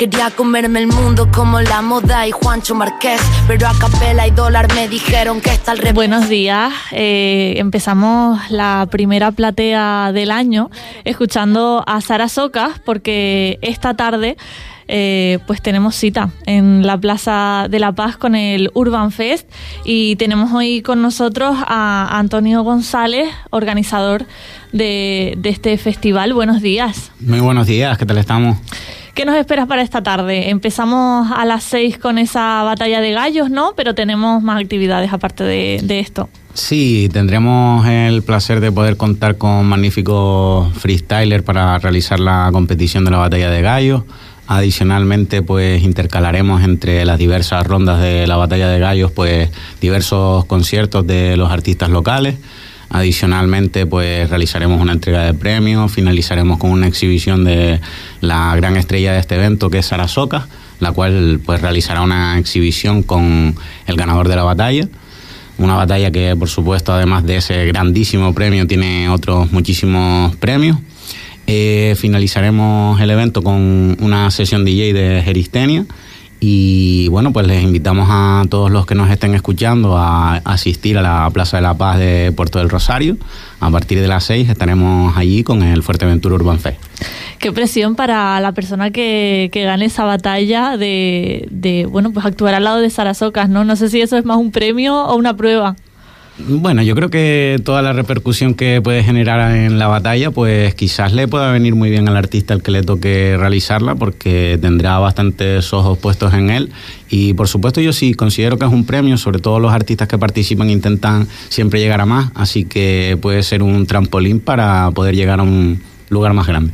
Quería comerme el mundo como la moda y Juancho Marqués, pero a capela y dólar me dijeron que está al revés. Buenos días, eh, empezamos la primera platea del año escuchando a Sara Socas porque esta tarde eh, pues tenemos cita en la Plaza de la Paz con el Urban Fest y tenemos hoy con nosotros a Antonio González, organizador de, de este festival. Buenos días. Muy buenos días, ¿qué tal estamos? ¿Qué nos esperas para esta tarde? Empezamos a las seis con esa batalla de gallos, ¿no? Pero tenemos más actividades aparte de, de esto. Sí, tendremos el placer de poder contar con magníficos freestylers para realizar la competición de la batalla de gallos. Adicionalmente, pues intercalaremos entre las diversas rondas de la batalla de gallos, pues diversos conciertos de los artistas locales. Adicionalmente, pues realizaremos una entrega de premios, finalizaremos con una exhibición de la gran estrella de este evento, que es Sara Soca, la cual pues realizará una exhibición con el ganador de la batalla. Una batalla que, por supuesto, además de ese grandísimo premio, tiene otros muchísimos premios. Eh, finalizaremos el evento con una sesión DJ de Geristenia. Y bueno, pues les invitamos a todos los que nos estén escuchando a asistir a la Plaza de la Paz de Puerto del Rosario. A partir de las 6 estaremos allí con el Fuerteventura Urban Fest. Qué presión para la persona que, que gane esa batalla de, de, bueno, pues actuar al lado de Sarasocas, ¿no? No sé si eso es más un premio o una prueba. Bueno, yo creo que toda la repercusión que puede generar en la batalla, pues quizás le pueda venir muy bien al artista al que le toque realizarla, porque tendrá bastantes ojos puestos en él. Y por supuesto yo sí considero que es un premio, sobre todo los artistas que participan intentan siempre llegar a más, así que puede ser un trampolín para poder llegar a un lugar más grande.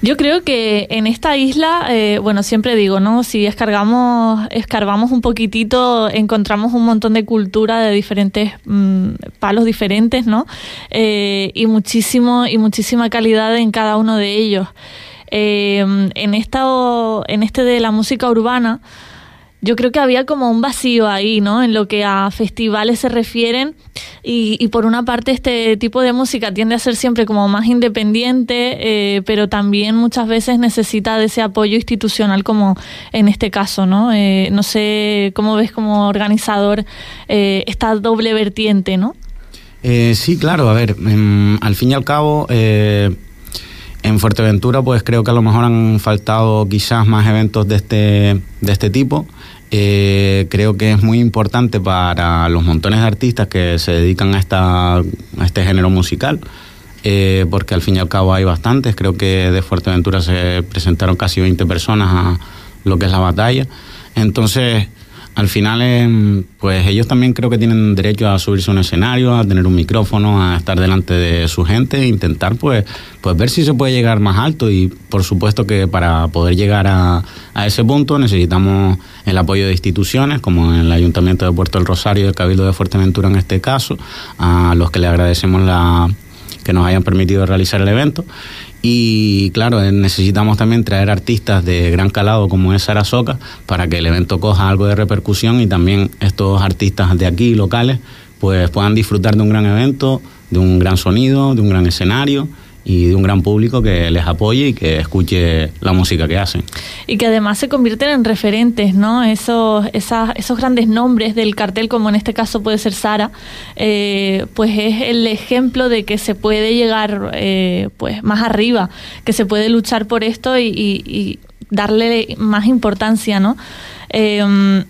Yo creo que en esta isla, eh, bueno, siempre digo, ¿no? Si escargamos, escarbamos un poquitito, encontramos un montón de cultura de diferentes mmm, palos diferentes, ¿no? Eh, y muchísimo, y muchísima calidad en cada uno de ellos. Eh, en esta, en este de la música urbana, yo creo que había como un vacío ahí, ¿no? En lo que a festivales se refieren. Y, y por una parte, este tipo de música tiende a ser siempre como más independiente, eh, pero también muchas veces necesita de ese apoyo institucional, como en este caso, ¿no? Eh, no sé cómo ves como organizador eh, esta doble vertiente, ¿no? Eh, sí, claro, a ver, en, al fin y al cabo. En Fuerteventura, pues creo que a lo mejor han faltado quizás más eventos de este, de este tipo. Eh, creo que es muy importante para los montones de artistas que se dedican a, esta, este género musical, eh, porque al fin y al cabo hay bastantes. Creo que de Fuerteventura se presentaron casi 20 personas a lo que es la batalla. Entonces, al final, eh, pues ellos también creo que tienen derecho a subirse a un escenario, a tener un micrófono, a estar delante de su gente e intentar pues, pues ver si se puede llegar más alto. Y por supuesto que para poder llegar a, a ese punto necesitamos el apoyo de instituciones como el Ayuntamiento de Puerto del Rosario y el Cabildo de Fuerteventura en este caso, a los que le agradecemos la que nos hayan permitido realizar el evento. Y claro, necesitamos también traer artistas de gran calado como es Sarasoca para que el evento coja algo de repercusión y también estos artistas de aquí, locales, pues puedan disfrutar de un gran evento, de un gran sonido, de un gran escenario y de un gran público que les apoye y que escuche la música que hacen. Y que además se convierten en referentes, ¿no? Esos, esas, esos grandes nombres del cartel, como en este caso puede ser Sara, eh, pues es el ejemplo de que se puede llegar eh, pues más arriba, que se puede luchar por esto y, y, y darle más importancia, ¿no? Eh,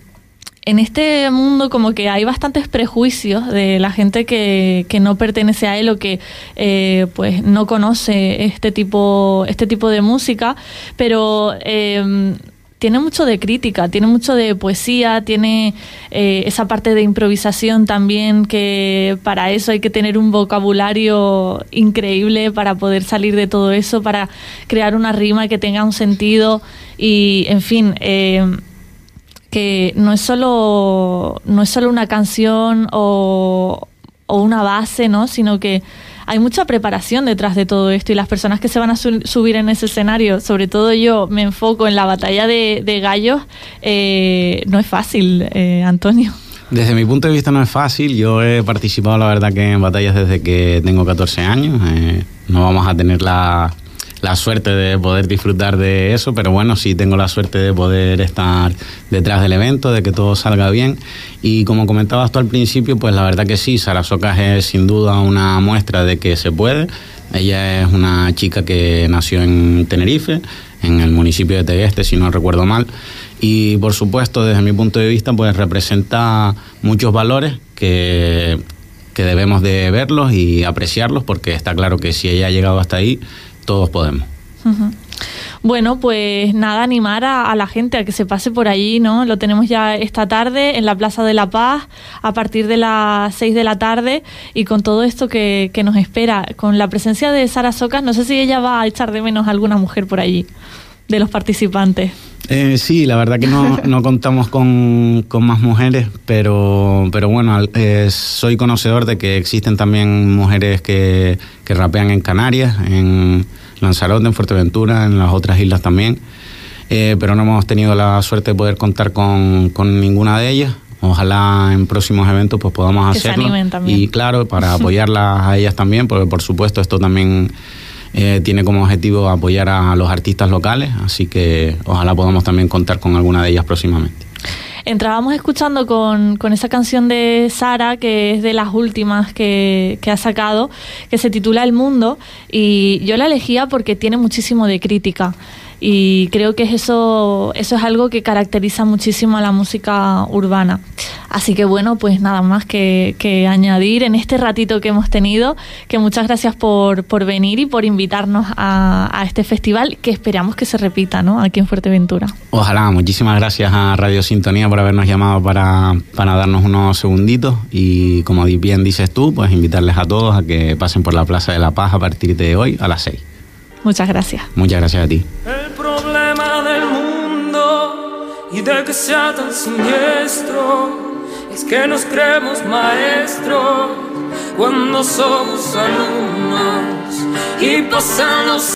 en este mundo como que hay bastantes prejuicios de la gente que, no pertenece a él o que eh, pues no conoce este tipo, este tipo de música, pero eh, tiene mucho de crítica, tiene mucho de poesía, tiene eh, esa parte de improvisación también, que para eso hay que tener un vocabulario increíble para poder salir de todo eso, para crear una rima que tenga un sentido y, en fin, eh, que no es solo no es solo una canción o, una base, ¿no? Sino que hay mucha preparación detrás de todo esto y las personas que se van a su subir en ese escenario, sobre todo yo me enfoco en la batalla de, de gallos, eh, no es fácil, eh, Antonio. Desde mi punto de vista no es fácil. Yo he participado, la verdad, que en batallas desde que tengo 14 años. Eh, no vamos a tener la, la suerte de poder disfrutar de eso, pero bueno, sí tengo la suerte de poder estar detrás del evento, de que todo salga bien. Y como comentabas tú al principio, pues la verdad que sí, Sara Socas es sin duda una muestra de que se puede. Ella es una chica que nació en Tenerife, en el municipio de Tegueste, si no recuerdo mal. Y por supuesto, desde mi punto de vista, pues representa muchos valores que, que debemos de verlos y apreciarlos, porque está claro que si ella ha llegado hasta ahí, todos podemos. Bueno, pues nada, animar a, la gente a que se pase por allí, ¿no? Lo tenemos ya esta tarde en la Plaza de la Paz a partir de las 6 de la tarde y con todo esto que, nos espera, con la presencia de Sara Socas, no sé si ella va a echar de menos a alguna mujer por allí, de los participantes. Eh, sí, la verdad que no, no contamos con, más mujeres, pero, pero bueno, eh, soy conocedor de que existen también mujeres que, que rapean en Canarias, en Lanzarote, en Fuerteventura, en las otras islas también. Eh, pero no hemos tenido la suerte de poder contar con, ninguna de ellas. Ojalá en próximos eventos pues podamos hacerlo. Y claro, para apoyarlas a ellas también, porque por supuesto esto también eh, tiene como objetivo apoyar a los artistas locales, así que ojalá podamos también contar con alguna de ellas próximamente. Entrábamos escuchando con, con, esa canción de Sara, que es de las últimas que, que, ha sacado, que se titula El Mundo, y yo la elegía porque tiene muchísimo de crítica y creo que eso, eso es algo que caracteriza muchísimo a la música urbana. Así que bueno, pues nada más que, añadir en este ratito que hemos tenido, que muchas gracias por, por venir y por invitarnos a, a, este festival que esperamos que se repita ¿no? aquí en Fuerteventura. Ojalá, muchísimas gracias a Radio Sintonía por habernos llamado para, para darnos unos segunditos y como bien dices tú, pues invitarles a todos a que pasen por la Plaza de la Paz a partir de hoy a las 6. Muchas gracias. Muchas gracias a ti. Problema del mundo y de que sea tan siniestro es que nos creemos maestros cuando somos alumnos y pasan los